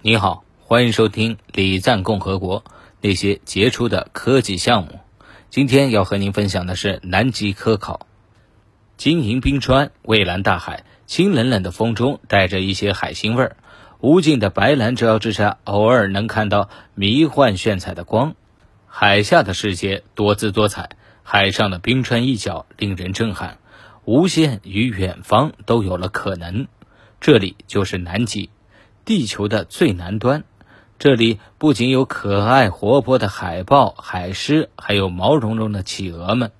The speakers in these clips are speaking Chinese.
你好，欢迎收听礼赞共和国那些杰出的科技项目。今天要和您分享的是南极科考。晶莹冰川，蔚蓝大海，清冷冷的风中带着一些海腥味儿。无尽的白蓝照耀之下，偶尔能看到迷幻炫彩的光。海下的世界多姿多彩，海上的冰川一角令人震撼。无限与远方都有了可能。这里就是南极。地球的最南端，这里不仅有可爱活泼的海豹、海狮，还有毛茸茸的企鹅们。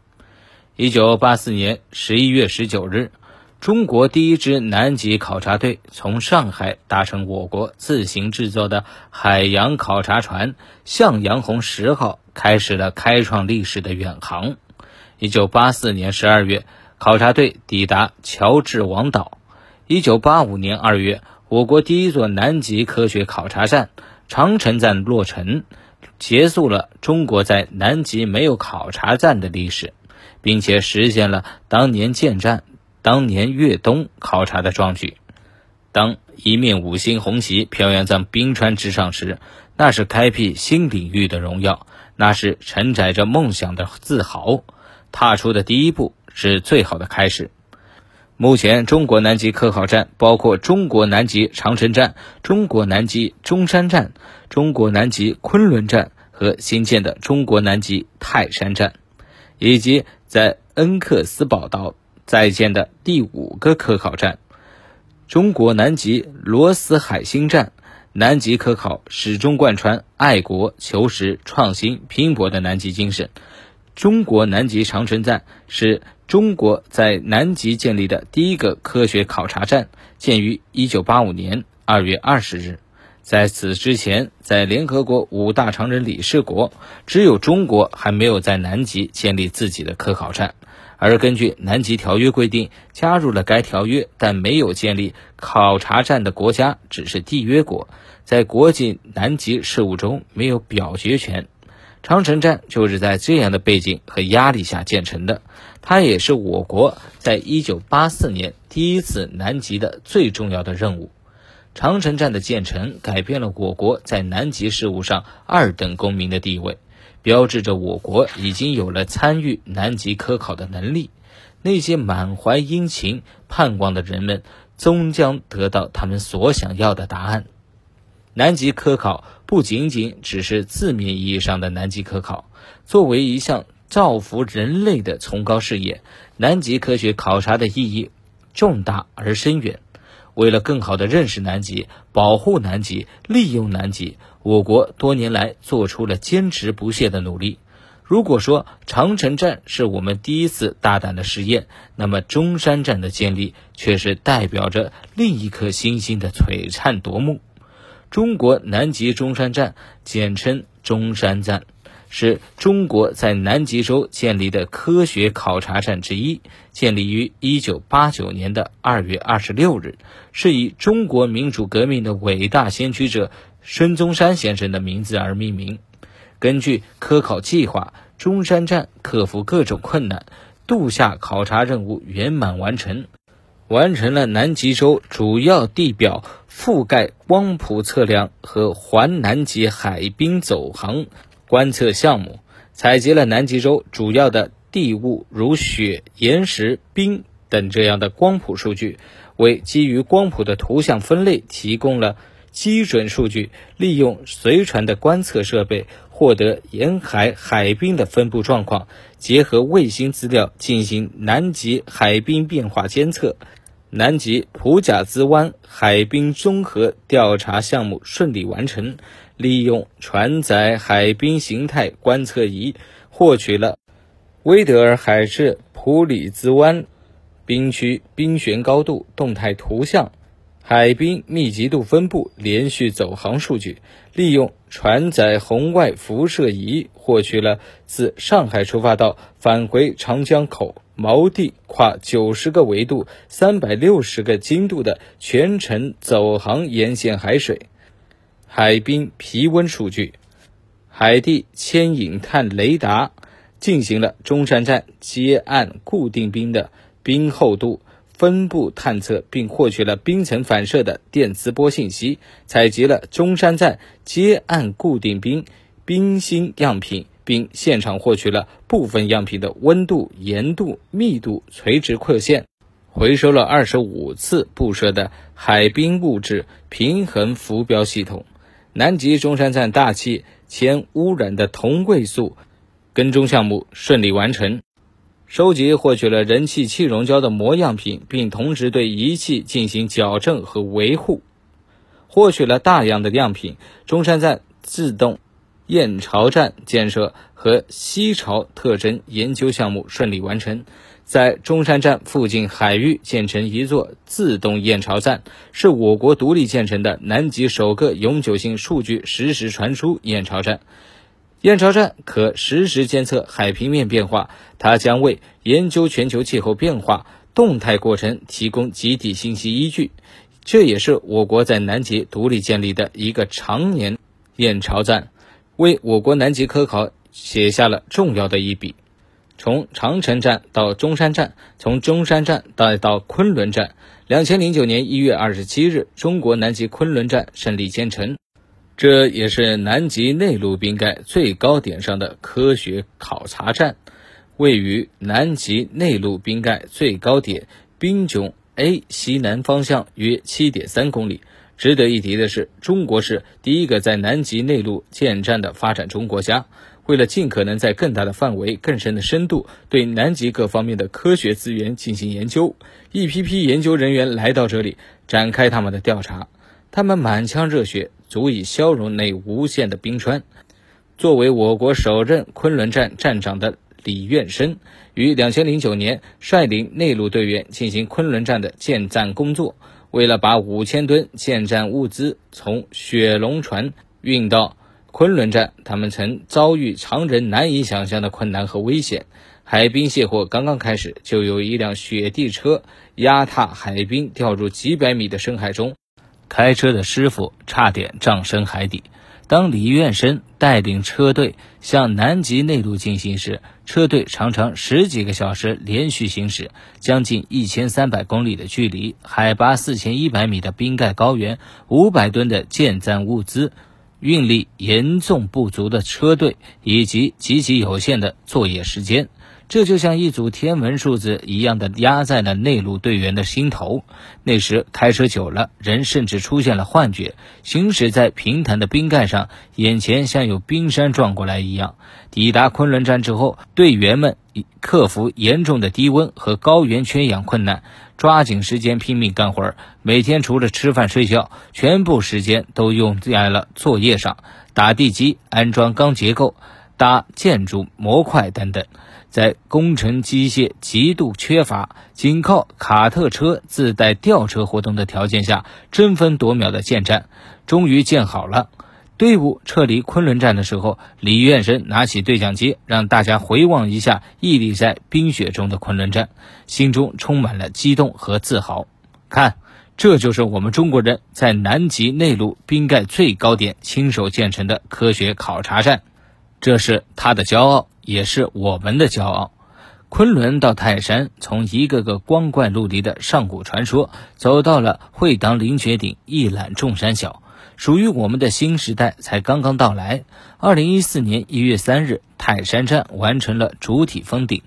一九八四年十一月十九日，中国第一支南极考察队从上海搭乘我国自行制作的海洋考察船“向阳红十号”，开始了开创历史的远航。一九八四年十二月，考察队抵达乔治王岛。一九八五年二月。我国第一座南极科学考察站——长城站落成，结束了中国在南极没有考察站的历史，并且实现了当年建站、当年越冬考察的壮举。当一面五星红旗飘扬在冰川之上时，那是开辟新领域的荣耀，那是承载着梦想的自豪。踏出的第一步是最好的开始。目前，中国南极科考站包括中国南极长城站、中国南极中山站、中国南极昆仑站和新建的中国南极泰山站，以及在恩克斯堡岛在建的第五个科考站——中国南极罗斯海星站。南极科考始终贯穿爱国、求实、创新、拼搏的南极精神。中国南极长城站是。中国在南极建立的第一个科学考察站，建于1985年2月20日。在此之前，在联合国五大常任理事国，只有中国还没有在南极建立自己的科考站。而根据南极条约规定，加入了该条约但没有建立考察站的国家只是缔约国，在国际南极事务中没有表决权。长城站就是在这样的背景和压力下建成的，它也是我国在1984年第一次南极的最重要的任务。长城站的建成改变了我国在南极事务上二等公民的地位，标志着我国已经有了参与南极科考的能力。那些满怀殷勤盼望的人们，终将得到他们所想要的答案。南极科考不仅仅只是字面意义上的南极科考，作为一项造福人类的崇高事业，南极科学考察的意义重大而深远。为了更好地认识南极、保护南极、利用南极，我国多年来做出了坚持不懈的努力。如果说长城站是我们第一次大胆的实验，那么中山站的建立却是代表着另一颗星星的璀璨夺目。中国南极中山站，简称中山站，是中国在南极洲建立的科学考察站之一。建立于1989年的2月26日，是以中国民主革命的伟大先驱者孙中山先生的名字而命名。根据科考计划，中山站克服各种困难，度夏考察任务圆满完成。完成了南极洲主要地表覆盖光谱测量和环南极海冰走航观测项目，采集了南极洲主要的地物如雪、岩石、冰等这样的光谱数据，为基于光谱的图像分类提供了基准数据。利用随船的观测设备，获得沿海海冰的分布状况，结合卫星资料进行南极海冰变化监测。南极普甲兹湾海滨综合调查项目顺利完成，利用船载海滨形态观测仪获取了威德尔海市普里兹湾冰区冰旋高度动态图像、海冰密集度分布连续走航数据，利用船载红外辐射仪获取了自上海出发到返回长江口。锚地跨九十个纬度、三百六十个经度的全程走航沿线海水、海冰皮温数据、海地牵引探雷达进行了中山站接岸固定冰的冰厚度、分布探测并获取了冰层反射的电磁波信息，采集了中山站接岸固定冰冰芯样品，并现场获取了部分样品的温度、盐度、密度垂直刻线，回收了二十五次布设的海冰物质平衡浮标系统。南极中山站大气铅污染的同位素跟踪项目顺利完成。收集获取了人气气溶胶的膜样品，并同时对仪器进行矫正和维护，获取了大量的样品。中山站自动验潮站建设和吸潮特征研究项目顺利完成，在中山站附近海域建成一座自动验潮站，是我国独立建成的南极首个永久性数据实时传输验潮站。验潮站可实时监测海平面变化，它将为研究全球气候变化动态过程提供集体信息依据。这也是我国在南极独立建立的一个常年验潮站，为我国南极科考写下了重要的一笔。从长城站到中山站，从中山站再到昆仑站，两千零九年一月二十七日，中国南极昆仑站顺利建成。这也是南极内陆冰盖最高点上的科学考察站，位于南极内陆冰盖最高点冰迥 A 西南方向约七点三公里。值得一提的是，中国是第一个在南极内陆建站的发展中国家。为了尽可能在更大的范围、更深的深度对南极各方面的科学资源进行研究，一批批研究人员来到这里展开他们的调查。他们满腔热血。足以消融那无限的冰川。作为我国首任昆仑站站长的李愿生，于两千零九年率领内陆队员进行昆仑站的建站工作。为了把五千吨建站物资从雪龙船运到昆仑站，他们曾遭遇常人难以想象的困难和危险。海冰卸货刚刚开始，就有一辆雪地车压踏海冰掉入几百米的深海中。开车的师傅差点葬身海底。当李院生带领车队向南极内陆进行时，车队常常十几个小时连续行驶，将近一千三百公里的距离，海拔四千一百米的冰盖高原，五百吨的建站物资，运力严重不足的车队，以及极其有限的作业时间。这就像一组天文数字一样的压在了内陆队员的心头。那时开车久了，人甚至出现了幻觉，行驶在平坦的冰盖上，眼前像有冰山撞过来一样。抵达昆仑站之后，队员们克服严重的低温和高原缺氧困难，抓紧时间拼命干活儿。每天除了吃饭睡觉，全部时间都用在了作业上：打地基、安装钢结构、搭建筑模块等等。在工程机械极度缺乏、仅靠卡特车自带吊车活动的条件下，争分夺秒的建站，终于建好了。队伍撤离昆仑站的时候，李院生拿起对讲机，让大家回望一下屹立在冰雪中的昆仑站，心中充满了激动和自豪。看，这就是我们中国人在南极内陆冰盖最高点亲手建成的科学考察站，这是他的骄傲。也是我们的骄傲。昆仑到泰山，从一个个光怪陆离的上古传说，走到了会当凌绝顶，一览众山小。属于我们的新时代才刚刚到来。二零一四年一月三日，泰山站完成了主体封顶。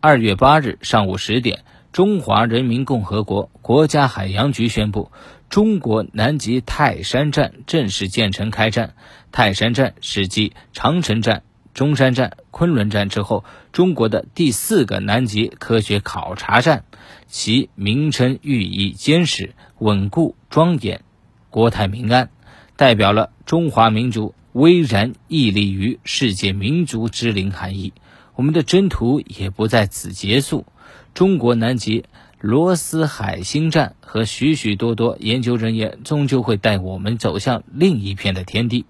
二月八日上午十点，中华人民共和国国家海洋局宣布，中国南极泰山站正式建成开战。泰山站是继长城站。中山站、昆仑站之后，中国的第四个南极科学考察站，其名称寓意坚实、稳固、庄严、国泰民安，代表了中华民族巍然屹立于世界民族之林含义。我们的征途也不在此结束，中国南极罗斯海星站和许许多多研究人员，终究会带我们走向另一片的天地。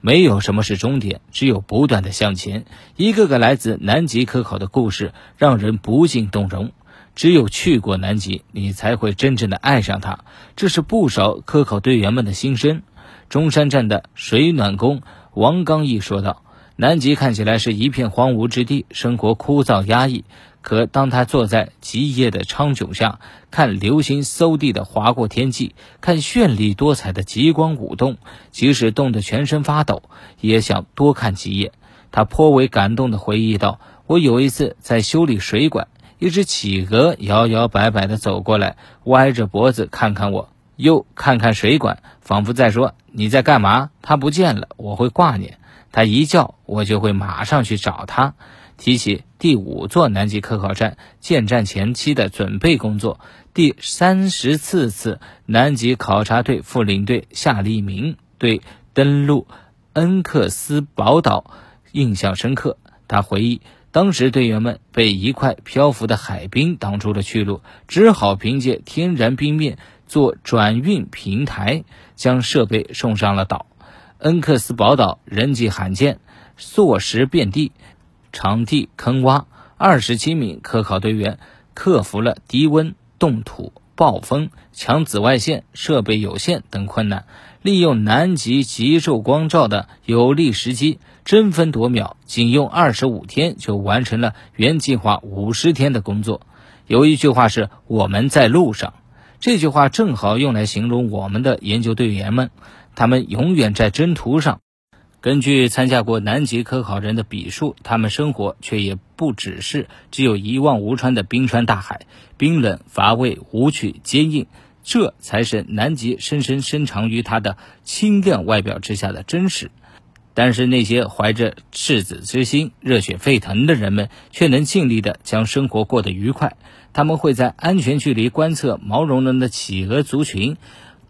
没有什么是终点，只有不断的向前。一个个来自南极科考的故事，让人不禁动容。只有去过南极，你才会真正的爱上它。这是不少科考队员们的心声。中山站的水暖工王刚毅说道：“南极看起来是一片荒芜之地，生活枯燥压抑。可当他坐在极夜的苍穹下，看流星嗖地的划过天际，看绚丽多彩的极光舞动，即使冻得全身发抖，也想多看几眼。他颇为感动地回忆道：“我有一次在修理水管，一只企鹅摇摇摆摆地走过来，歪着脖子看看我，又看看水管，仿佛在说：‘你在干嘛？’它不见了，我会挂念。它一叫，我就会马上去找它。”提起第五座南极科考站建站前期的准备工作，第三十四次南极考察队副领队夏立明对登陆恩克斯堡岛印象深刻。他回忆，当时队员们被一块漂浮的海冰挡住了去路，只好凭借天然冰面做转运平台，将设备送上了岛。恩克斯堡岛人迹罕见，塑石遍地。场地坑洼，二十七名科考队员克服了低温、冻土、暴风、强紫外线、设备有限等困难，利用南极极昼光照的有利时机，争分夺秒，仅用二十五天就完成了原计划五十天的工作。有一句话是“我们在路上”，这句话正好用来形容我们的研究队员们，他们永远在征途上。根据参加过南极科考人的笔述，他们生活却也不只是只有一望无川的冰川大海，冰冷、乏味、无趣、坚硬，这才是南极深深深藏于它的清亮外表之下的真实。但是那些怀着赤子之心、热血沸腾的人们，却能尽力地将生活过得愉快。他们会在安全距离观测毛茸茸的企鹅族群。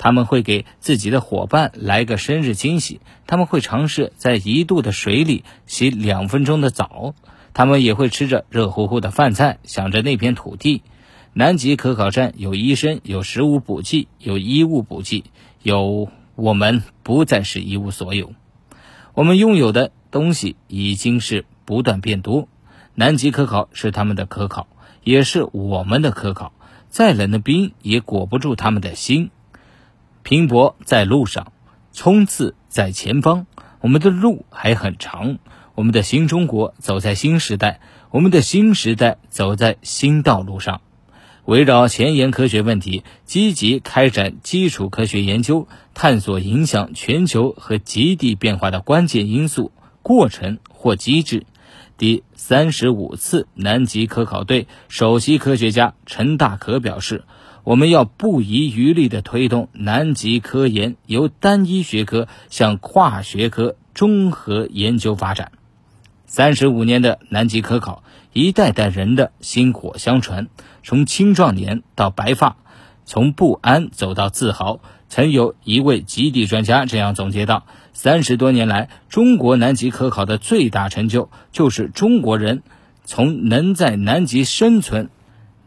他们会给自己的伙伴来个生日惊喜，他们会尝试在一度的水里洗两分钟的澡，他们也会吃着热乎乎的饭菜，想着那片土地。南极科考站有医生，有食物补给，有衣物补给，有我们不再是一无所有。我们拥有的东西已经是不断变多。南极科考是他们的科考，也是我们的科考。再冷的冰也裹不住他们的心。拼搏在路上，冲刺在前方。我们的路还很长，我们的新中国走在新时代，我们的新时代走在新道路上。围绕前沿科学问题，积极开展基础科学研究，探索影响全球和极地变化的关键因素、过程或机制。第三十五次南极科考队首席科学家陈大可表示。我们要不遗余力地推动南极科研由单一学科向跨学科综合研究发展。三十五年的南极科考，一代代人的薪火相传，从青壮年到白发，从不安走到自豪。曾有一位极地专家这样总结道：三十多年来，中国南极科考的最大成就，就是中国人从能在南极生存。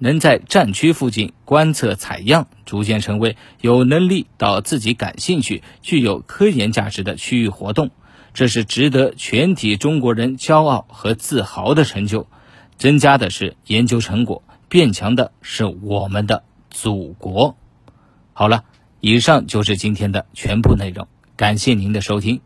能在战区附近观测采样，逐渐成为有能力到自己感兴趣、具有科研价值的区域活动，这是值得全体中国人骄傲和自豪的成就。增加的是研究成果，变强的是我们的祖国。好了，以上就是今天的全部内容，感谢您的收听。